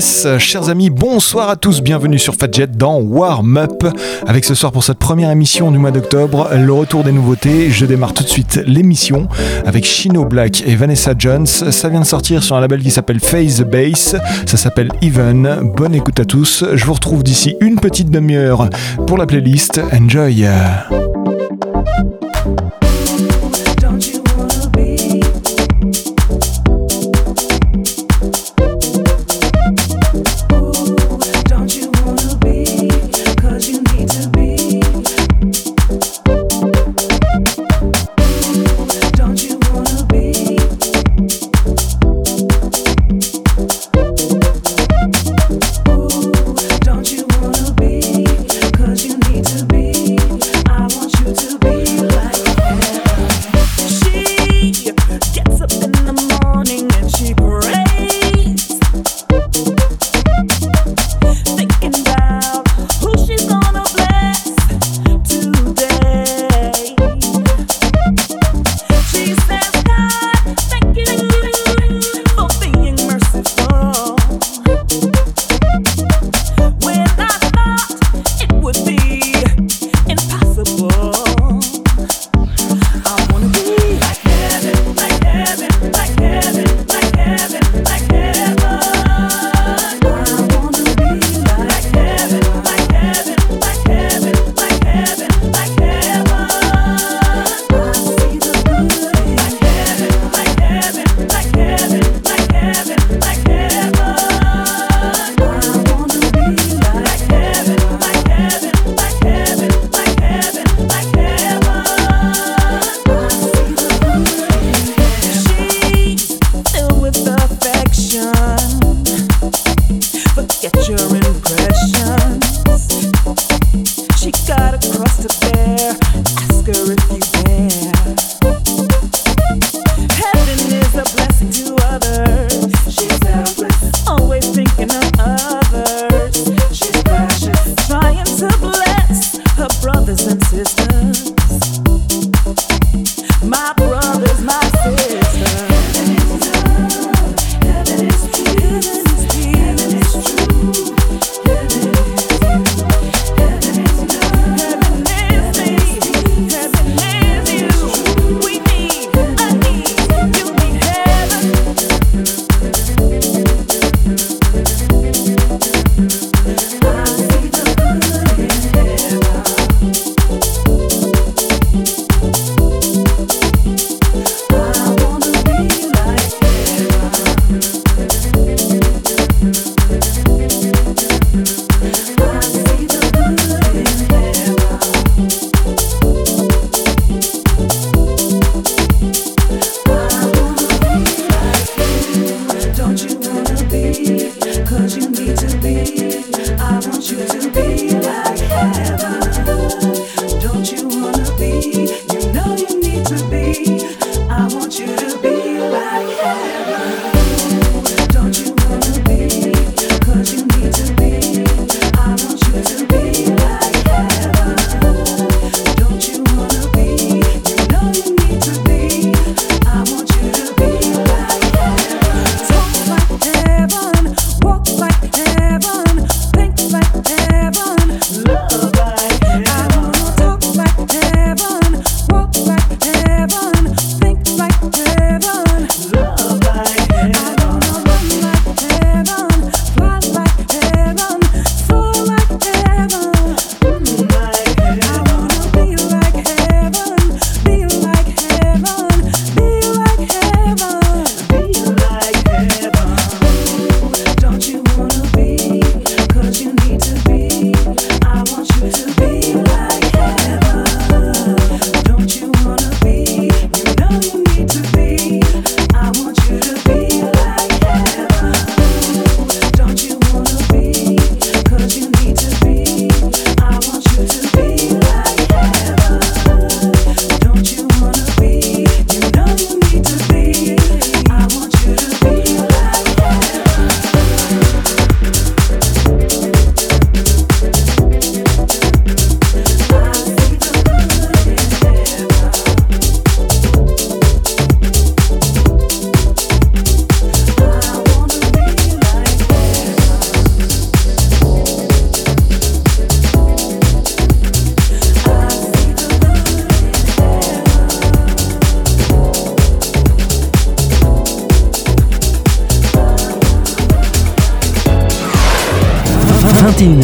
Chers amis, bonsoir à tous, bienvenue sur Fadjet dans Warm Up. Avec ce soir pour cette première émission du mois d'octobre, le retour des nouveautés. Je démarre tout de suite l'émission avec Chino Black et Vanessa Jones. Ça vient de sortir sur un label qui s'appelle Phase Bass. Ça s'appelle Even. Bonne écoute à tous. Je vous retrouve d'ici une petite demi-heure pour la playlist. Enjoy!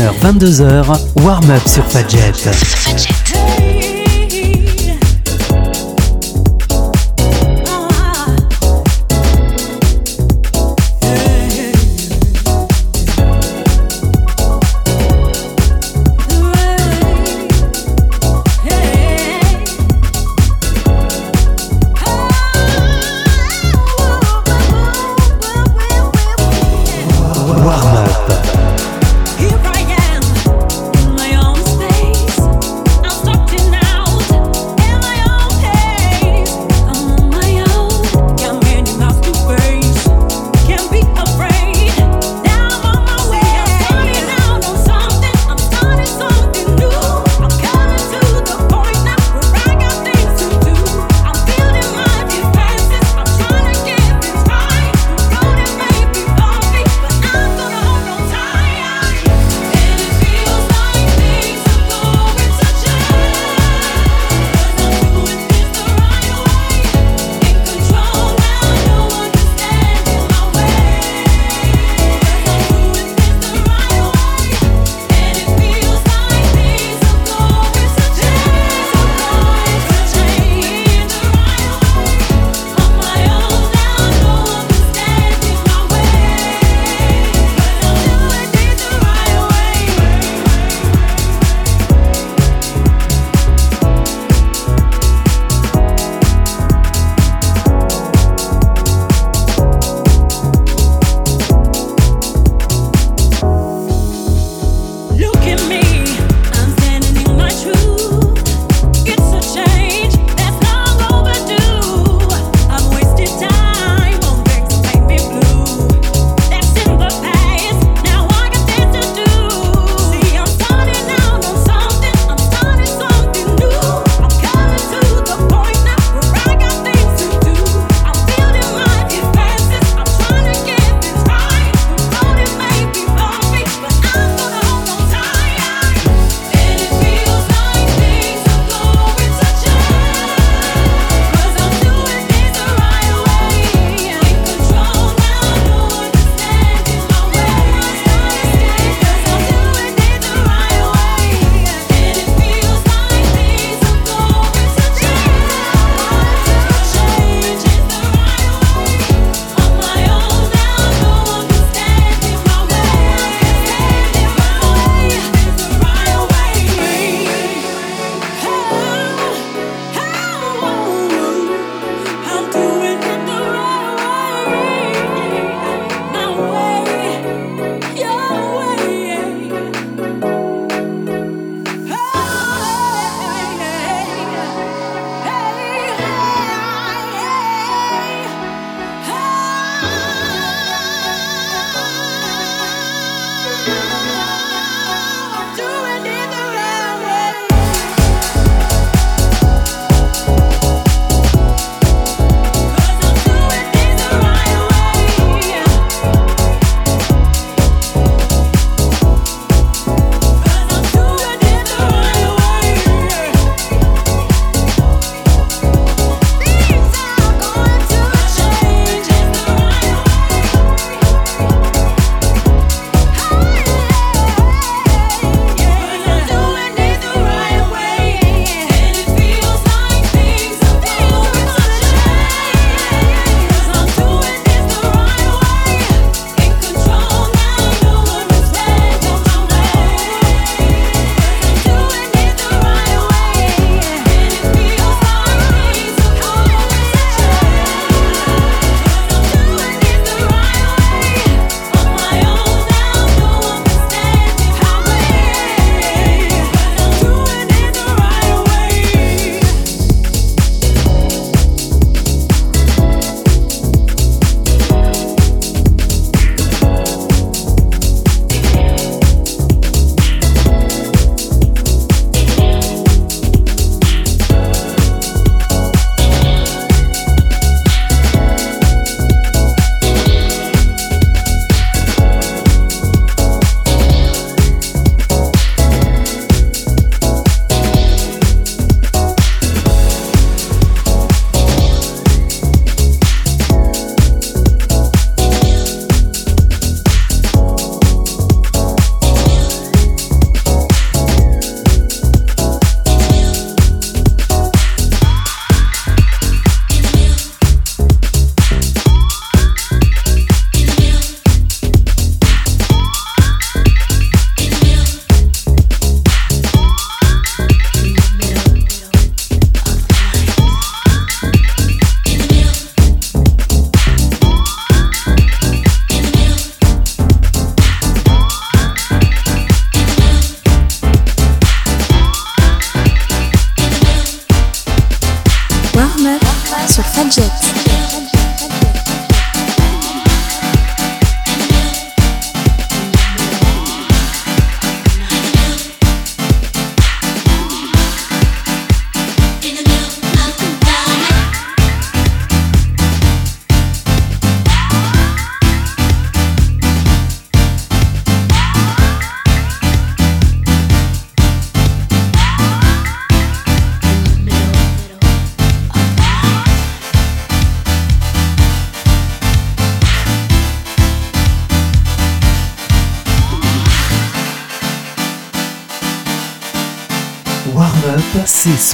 21h, 22h, warm-up sur Fadjet.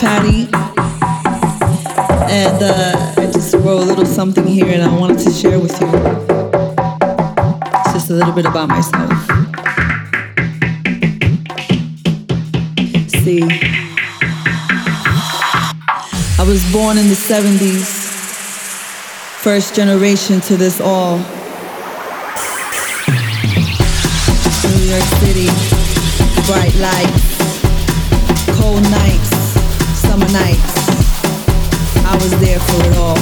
Patty, and uh, I just wrote a little something here and I wanted to share with you. It's just a little bit about myself. See, I was born in the 70s, first generation to this all. New York City, bright lights, I was there for it all.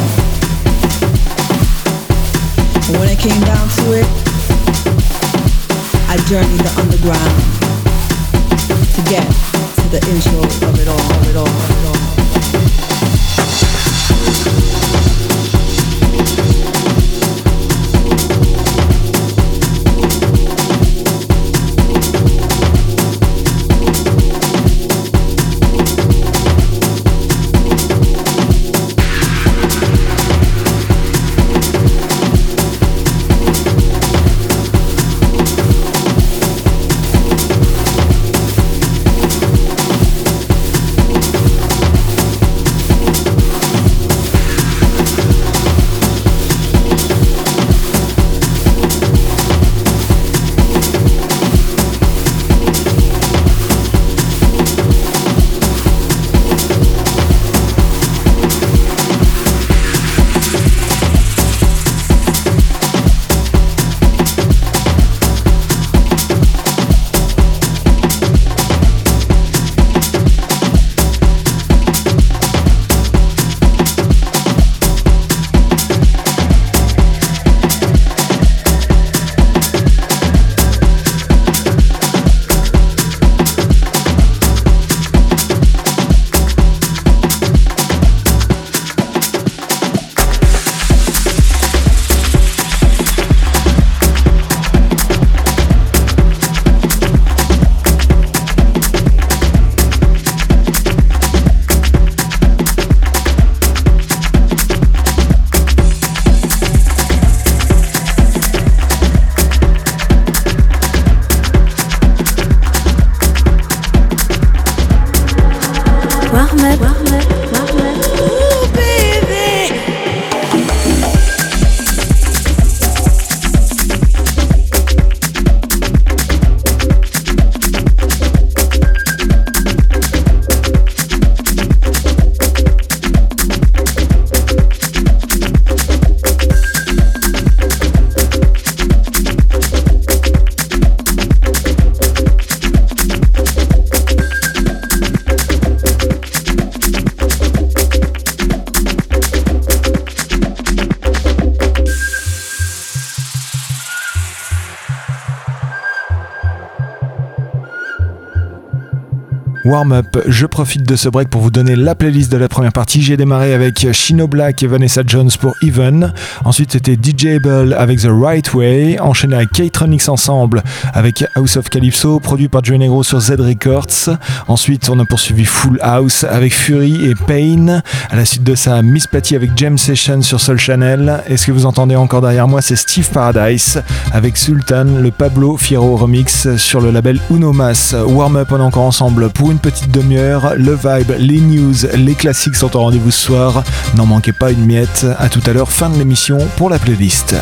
When it came down to it, I journeyed the underground to get to the intro of it all, of it all, of it all. Warm-up. Je profite de ce break pour vous donner la playlist de la première partie. J'ai démarré avec Shino Black et Vanessa Jones pour Even. Ensuite, c'était DJ Able avec The Right Way. Enchaîné avec K-Tronics Ensemble avec House of Calypso, produit par Joe Negro sur Z Records. Ensuite, on a poursuivi Full House avec Fury et Pain. À la suite de ça, Miss Patty avec Jam Session sur Soul Channel. Et ce que vous entendez encore derrière moi, c'est Steve Paradise avec Sultan, le Pablo Fierro remix sur le label Unomas. Warm-up, on est encore ensemble pour une petite demi-heure. Le vibe, les news, les classiques sont au rendez-vous ce soir. N'en manquez pas une miette. À tout à l'heure, fin de l'émission pour la playlist.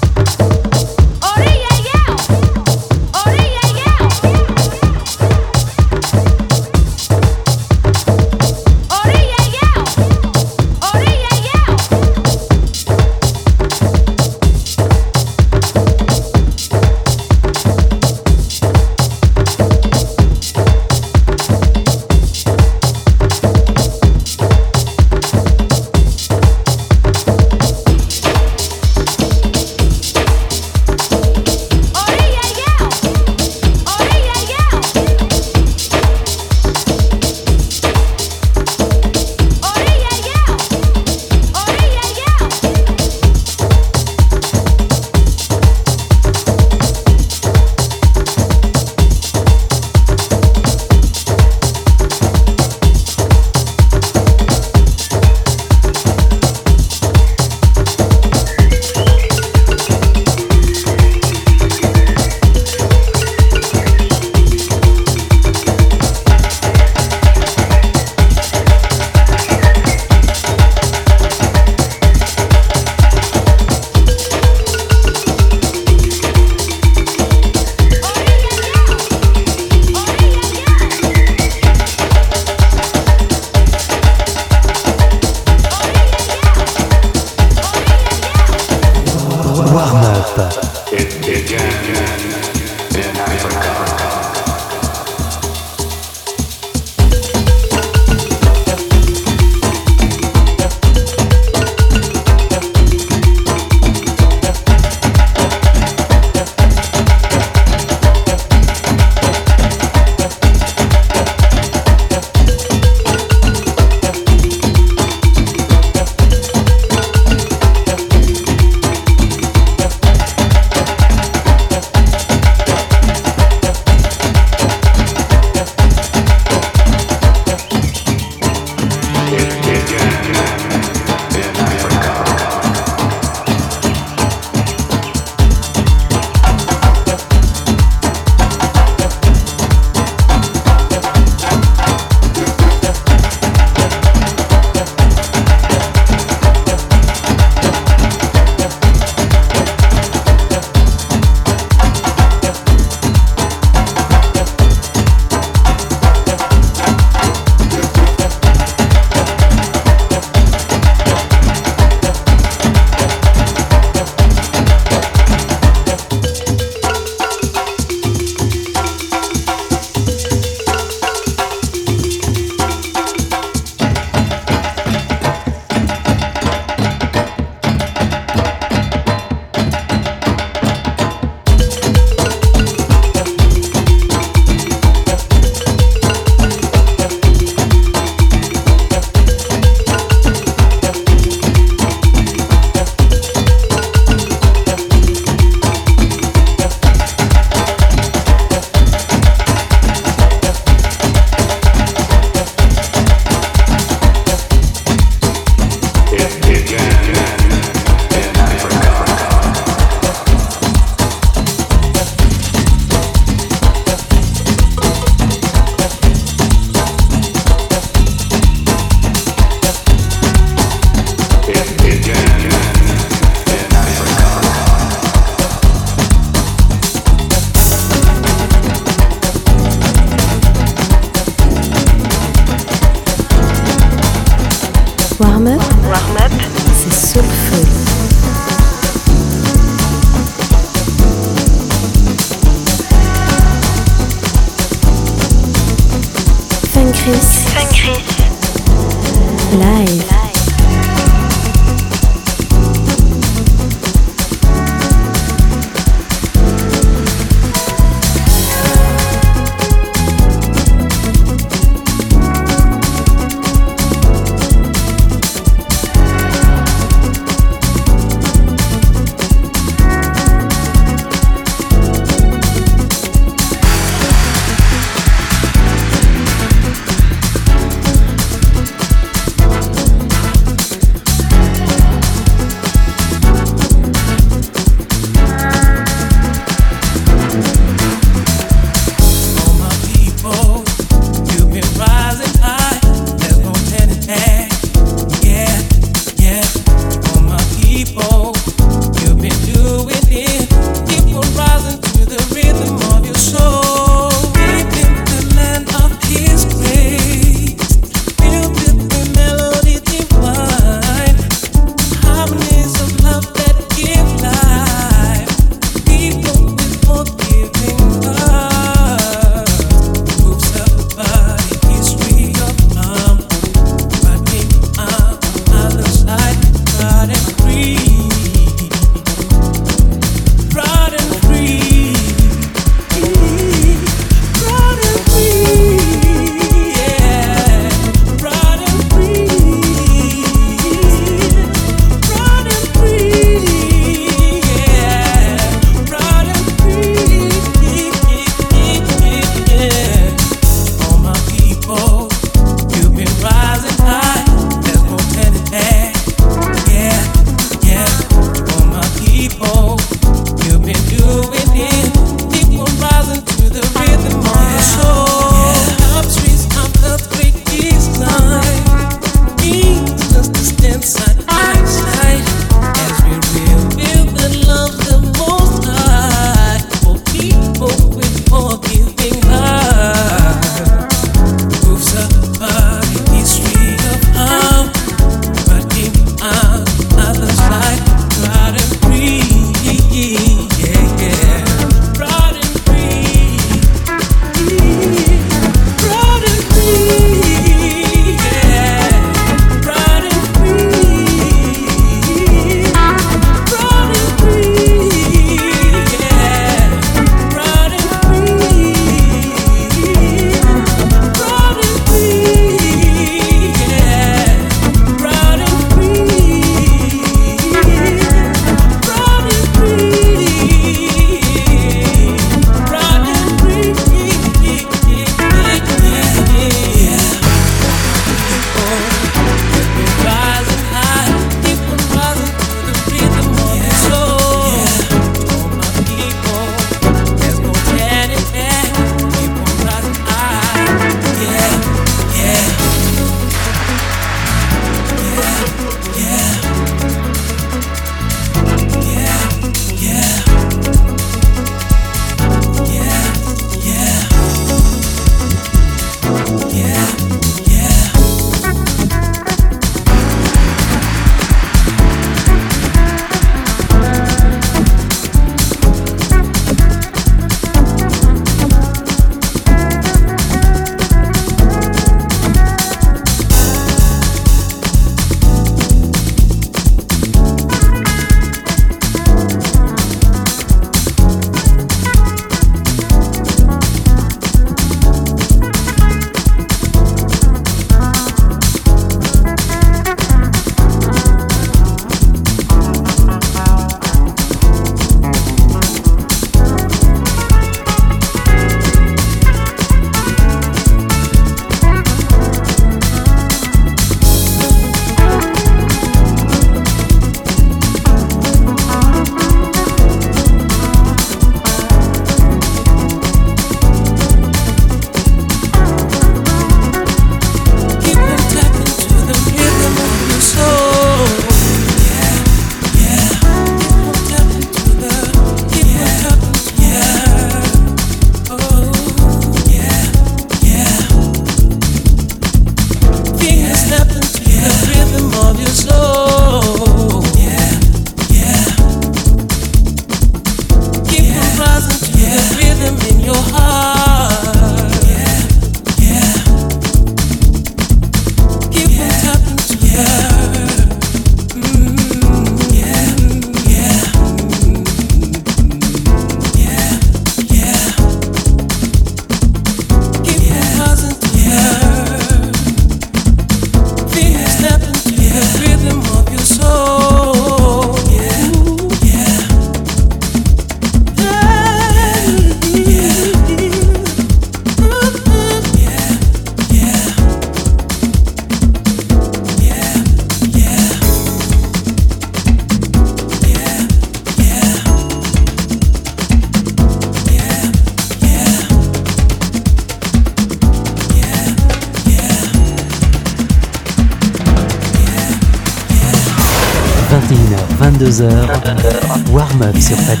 22h, warm-up sur Fadjet.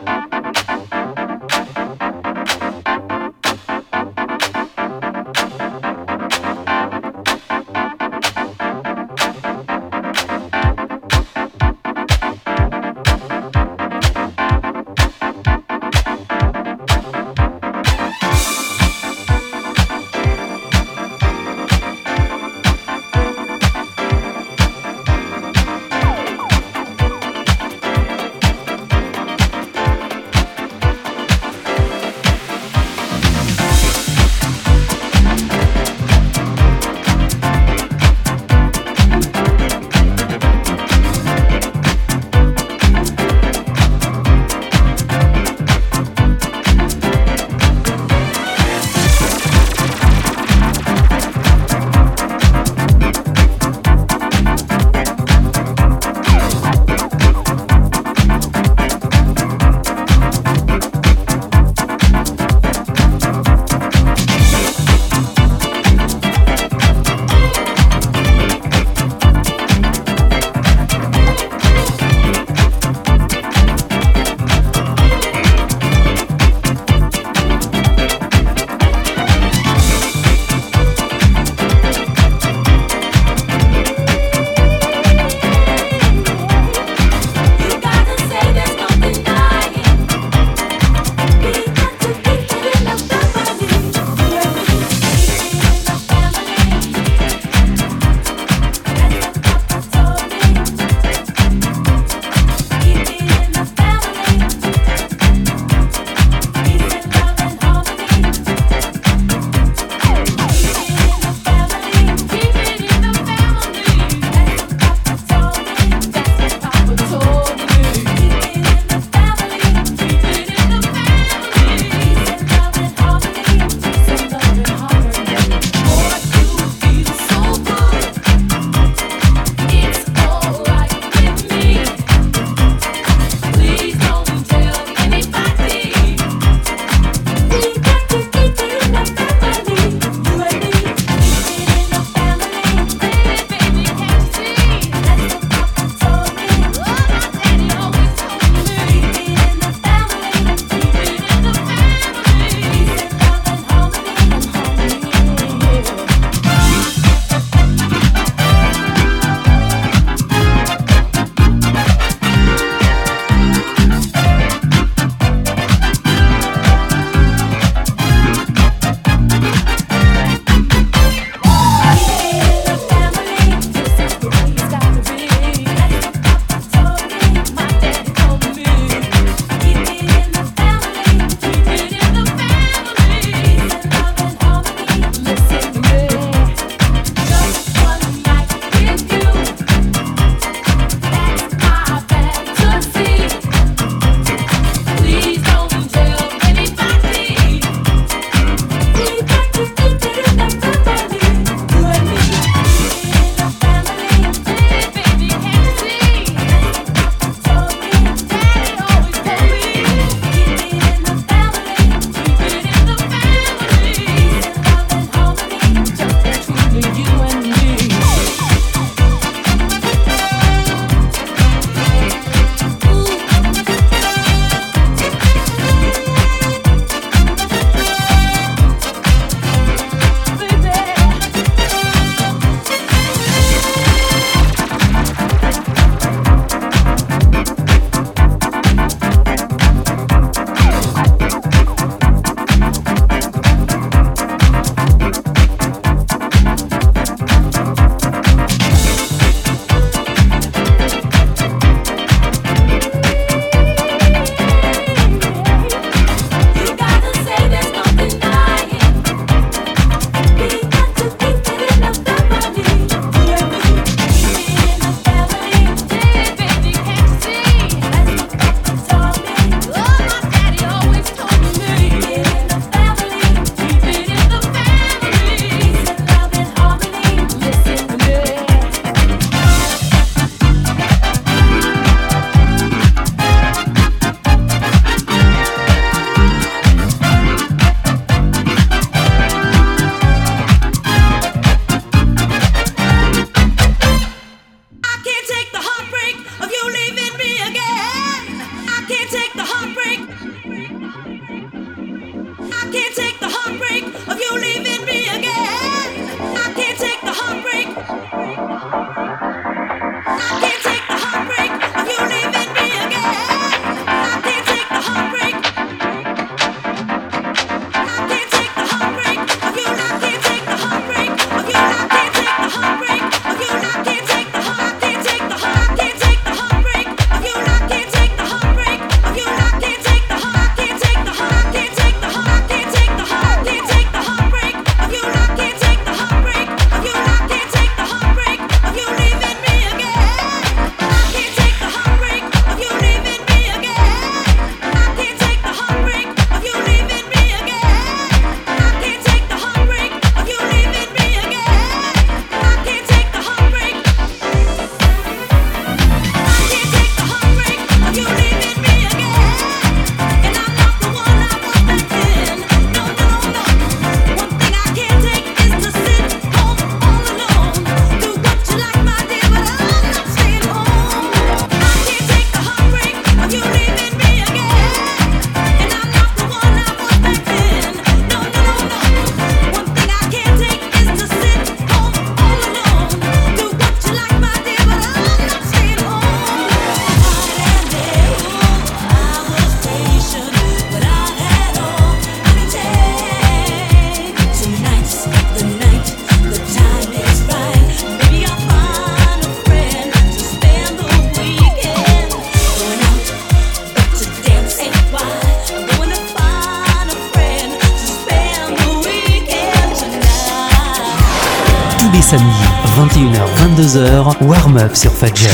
Fadjet.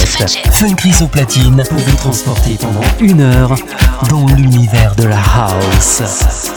Funkris au platine pour vous transporter pendant une heure dans l'univers de la house.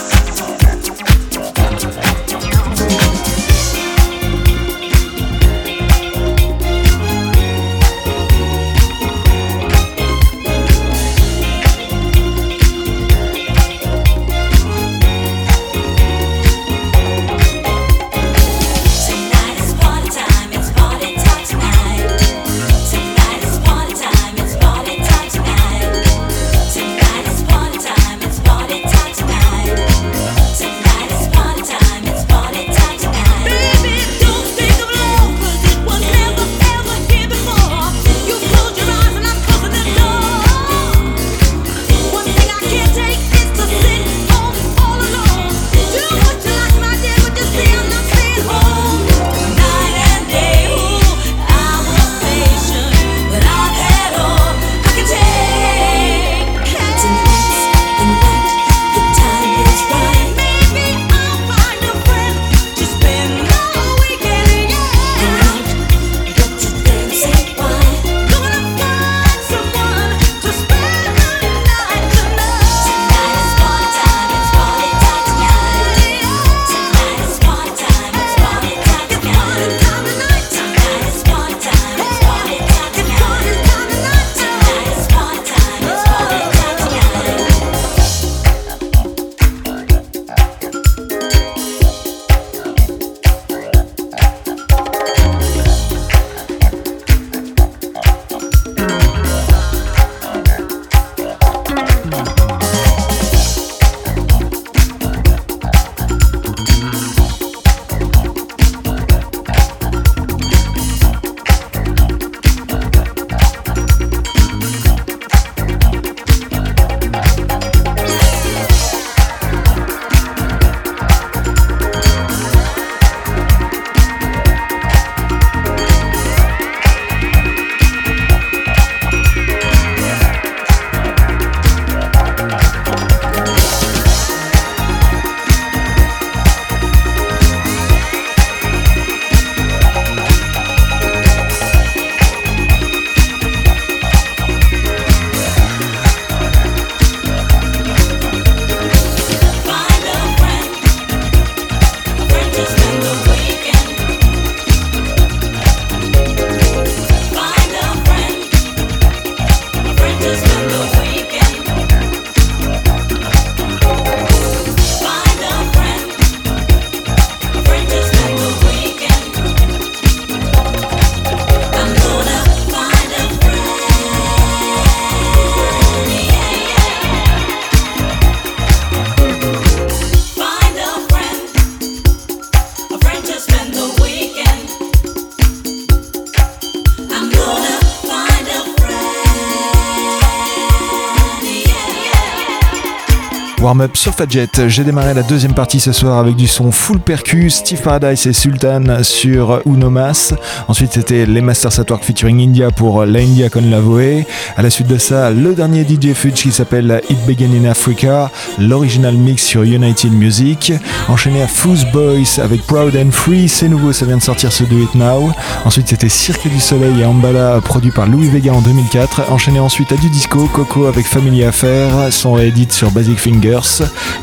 Warm-up sur Fadjet. J'ai démarré la deuxième partie ce soir avec du son full percu, Steve Paradise et Sultan sur Unomas. Ensuite, c'était les Masters at Work featuring India pour La India con la Voe. À la suite de ça, le dernier DJ Fudge qui s'appelle It Began in Africa, l'original mix sur United Music. Enchaîné à Fools Boys avec Proud and Free, c'est nouveau, ça vient de sortir ce Do It Now. Ensuite, c'était Cirque du Soleil et Ambala produit par Louis Vega en 2004. Enchaîné ensuite à du disco, Coco avec Family Affair, son réédit sur Basic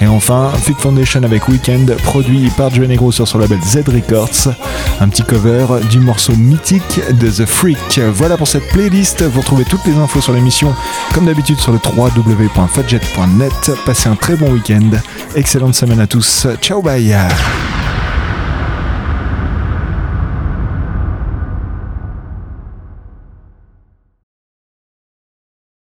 Et enfin, Fit Foundation avec Weekend, produit par Joe Negro sur son label Z Records. Un petit cover du morceau mythique de The Freak. Voilà pour cette playlist. Vous retrouvez toutes les infos sur l'émission, comme d'habitude, sur le www.fadjet.net. Passez un très bon week-end. Excellente semaine à tous. Ciao, bye.